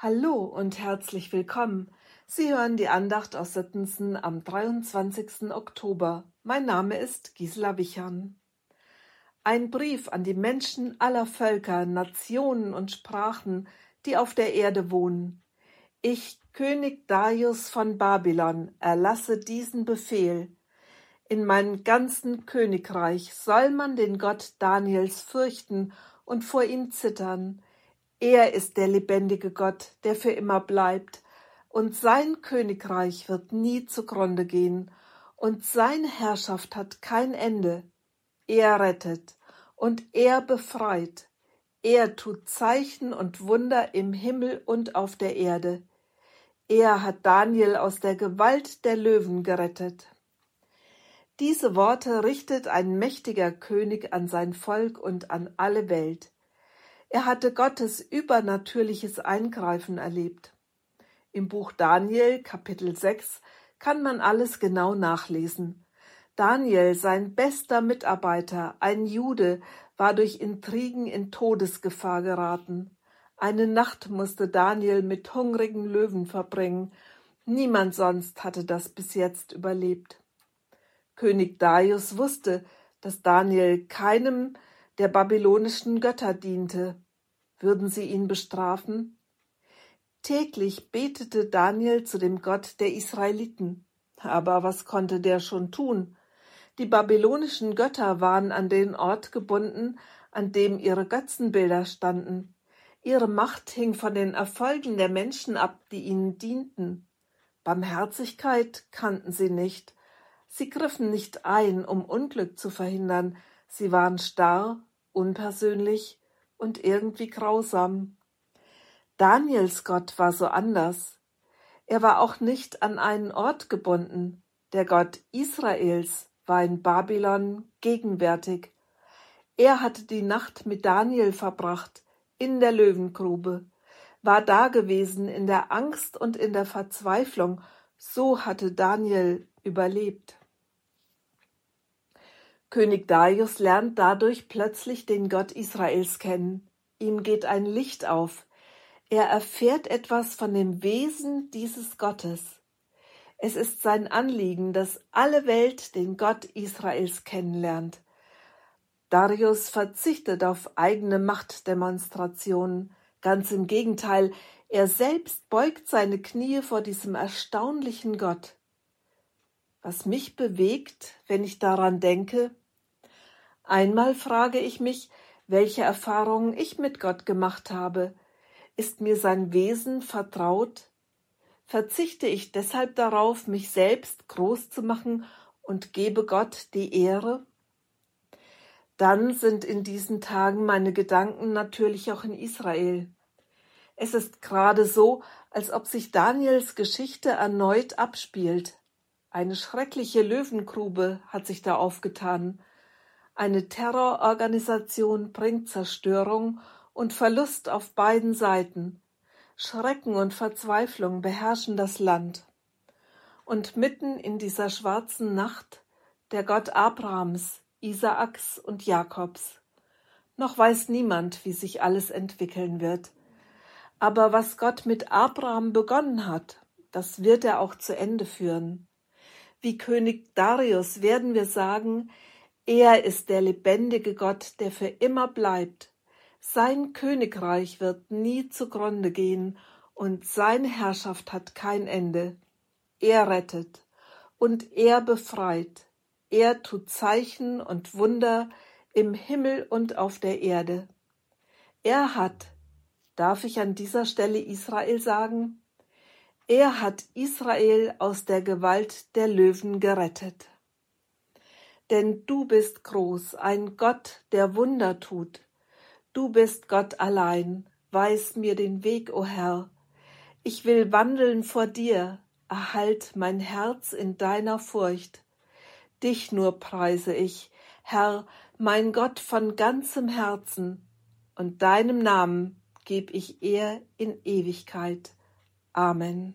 Hallo und herzlich willkommen. Sie hören die Andacht aus Sittensen am 23. Oktober. Mein Name ist Gisela Wichern. Ein Brief an die Menschen aller Völker, Nationen und Sprachen, die auf der Erde wohnen. Ich, König Darius von Babylon, erlasse diesen Befehl. In meinem ganzen Königreich soll man den Gott Daniels fürchten und vor ihm zittern, er ist der lebendige Gott, der für immer bleibt, und sein Königreich wird nie zugrunde gehen, und seine Herrschaft hat kein Ende. Er rettet und er befreit. Er tut Zeichen und Wunder im Himmel und auf der Erde. Er hat Daniel aus der Gewalt der Löwen gerettet. Diese Worte richtet ein mächtiger König an sein Volk und an alle Welt. Er hatte Gottes übernatürliches Eingreifen erlebt. Im Buch Daniel Kapitel 6 kann man alles genau nachlesen. Daniel, sein bester Mitarbeiter, ein Jude, war durch Intrigen in Todesgefahr geraten. Eine Nacht musste Daniel mit hungrigen Löwen verbringen. Niemand sonst hatte das bis jetzt überlebt. König Darius wusste, dass Daniel keinem der babylonischen Götter diente. Würden sie ihn bestrafen? Täglich betete Daniel zu dem Gott der Israeliten. Aber was konnte der schon tun? Die babylonischen Götter waren an den Ort gebunden, an dem ihre Götzenbilder standen. Ihre Macht hing von den Erfolgen der Menschen ab, die ihnen dienten. Barmherzigkeit kannten sie nicht. Sie griffen nicht ein, um Unglück zu verhindern. Sie waren starr, unpersönlich und irgendwie grausam. Daniels Gott war so anders. Er war auch nicht an einen Ort gebunden. Der Gott Israels war in Babylon gegenwärtig. Er hatte die Nacht mit Daniel verbracht, in der Löwengrube, war dagewesen in der Angst und in der Verzweiflung, so hatte Daniel überlebt. König Darius lernt dadurch plötzlich den Gott Israels kennen. Ihm geht ein Licht auf. Er erfährt etwas von dem Wesen dieses Gottes. Es ist sein Anliegen, dass alle Welt den Gott Israels kennenlernt. Darius verzichtet auf eigene Machtdemonstrationen. Ganz im Gegenteil, er selbst beugt seine Knie vor diesem erstaunlichen Gott. Was mich bewegt, wenn ich daran denke, Einmal frage ich mich, welche Erfahrungen ich mit Gott gemacht habe. Ist mir sein Wesen vertraut? Verzichte ich deshalb darauf, mich selbst groß zu machen und gebe Gott die Ehre? Dann sind in diesen Tagen meine Gedanken natürlich auch in Israel. Es ist gerade so, als ob sich Daniels Geschichte erneut abspielt. Eine schreckliche Löwengrube hat sich da aufgetan. Eine Terrororganisation bringt Zerstörung und Verlust auf beiden Seiten. Schrecken und Verzweiflung beherrschen das Land. Und mitten in dieser schwarzen Nacht der Gott Abrahams, Isaaks und Jakobs. Noch weiß niemand, wie sich alles entwickeln wird. Aber was Gott mit Abraham begonnen hat, das wird er auch zu Ende führen. Wie König Darius werden wir sagen, er ist der lebendige Gott, der für immer bleibt. Sein Königreich wird nie zugrunde gehen und seine Herrschaft hat kein Ende. Er rettet und er befreit. Er tut Zeichen und Wunder im Himmel und auf der Erde. Er hat, darf ich an dieser Stelle Israel sagen, er hat Israel aus der Gewalt der Löwen gerettet denn du bist groß, ein Gott, der Wunder tut. Du bist Gott allein, weis mir den Weg, o Herr. Ich will wandeln vor dir, erhalt mein Herz in deiner Furcht. Dich nur preise ich, Herr, mein Gott von ganzem Herzen, und deinem Namen geb ich Ehr in Ewigkeit. Amen.